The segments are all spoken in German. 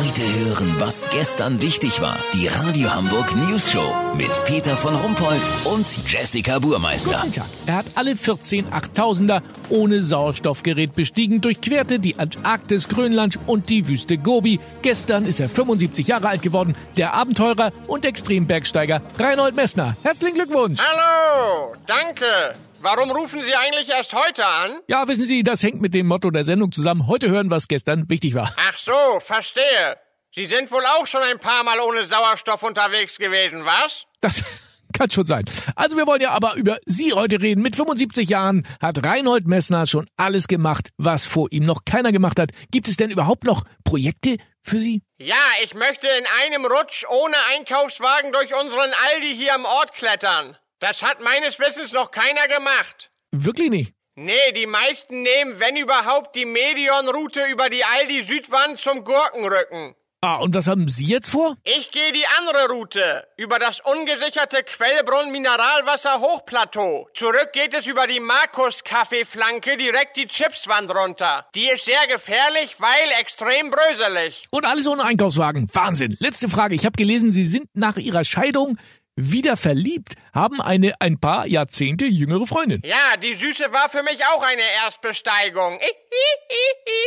Heute hören, was gestern wichtig war. Die Radio Hamburg News Show mit Peter von Rumpold und Jessica Burmeister. Guten Tag. Er hat alle 14 8000er ohne Sauerstoffgerät bestiegen, durchquerte die Antarktis, Grönland und die Wüste Gobi. Gestern ist er 75 Jahre alt geworden. Der Abenteurer und Extrembergsteiger Reinhold Messner. Herzlichen Glückwunsch. Hallo, danke. Warum rufen Sie eigentlich erst heute an? Ja, wissen Sie, das hängt mit dem Motto der Sendung zusammen. Heute hören, was gestern wichtig war. Ach so, verstehe. Sie sind wohl auch schon ein paar Mal ohne Sauerstoff unterwegs gewesen, was? Das kann schon sein. Also wir wollen ja aber über Sie heute reden. Mit 75 Jahren hat Reinhold Messner schon alles gemacht, was vor ihm noch keiner gemacht hat. Gibt es denn überhaupt noch Projekte für Sie? Ja, ich möchte in einem Rutsch ohne Einkaufswagen durch unseren Aldi hier am Ort klettern. Das hat meines Wissens noch keiner gemacht. Wirklich nicht. Nee, die meisten nehmen, wenn überhaupt, die Medion-Route über die Aldi Südwand zum Gurkenrücken. Ah, und was haben Sie jetzt vor? Ich gehe die andere Route, über das ungesicherte Quellbrunn Mineralwasser Hochplateau. Zurück geht es über die Markus Kaffeeflanke direkt die Chipswand runter. Die ist sehr gefährlich, weil extrem bröselig. Und alles ohne Einkaufswagen. Wahnsinn. Letzte Frage. Ich habe gelesen, Sie sind nach Ihrer Scheidung wieder verliebt, haben eine ein paar Jahrzehnte jüngere Freundin. Ja, die Süße war für mich auch eine Erstbesteigung.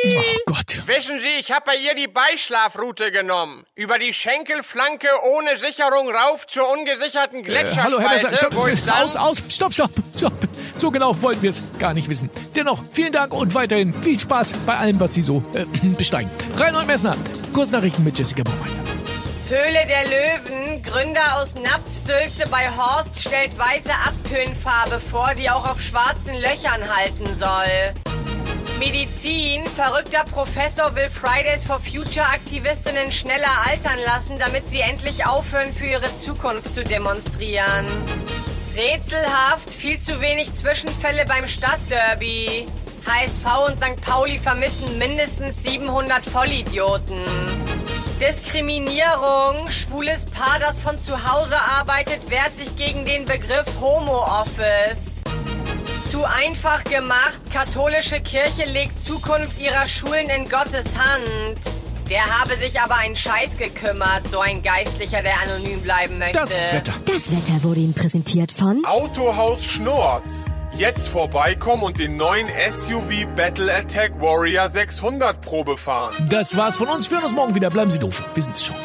Oh Gott. Wissen Sie, ich habe bei ihr die Beischlafroute genommen. Über die Schenkelflanke ohne Sicherung rauf zur ungesicherten Äh, Gletscherspalte, hallo, Herr Messer, stopp, aus, aus, stopp, stopp, stopp. So genau wollten wir es gar nicht wissen. Dennoch, vielen Dank und weiterhin viel Spaß bei allem, was Sie so äh, besteigen. Reinhold Messner, Kurznachrichten mit Jessica Baumeister. Höhle der Löwen, Gründer aus Napfsülze bei Horst stellt weiße Abtönfarbe vor, die auch auf schwarzen Löchern halten soll. Medizin, verrückter Professor will Fridays for Future Aktivistinnen schneller altern lassen, damit sie endlich aufhören, für ihre Zukunft zu demonstrieren. Rätselhaft, viel zu wenig Zwischenfälle beim Stadtderby. HSV und St. Pauli vermissen mindestens 700 Vollidioten. Diskriminierung. Schwules Paar, das von zu Hause arbeitet, wehrt sich gegen den Begriff Homo-Office. Zu einfach gemacht. Katholische Kirche legt Zukunft ihrer Schulen in Gottes Hand. Der habe sich aber einen Scheiß gekümmert, so ein Geistlicher, der anonym bleiben möchte. Das Wetter. Das Wetter wurde Ihnen präsentiert von Autohaus Schnorz. Jetzt vorbeikommen und den neuen SUV Battle Attack Warrior 600 Probe fahren. Das war's von uns. Wir hören uns morgen wieder. Bleiben Sie doof. Wir sind's schon.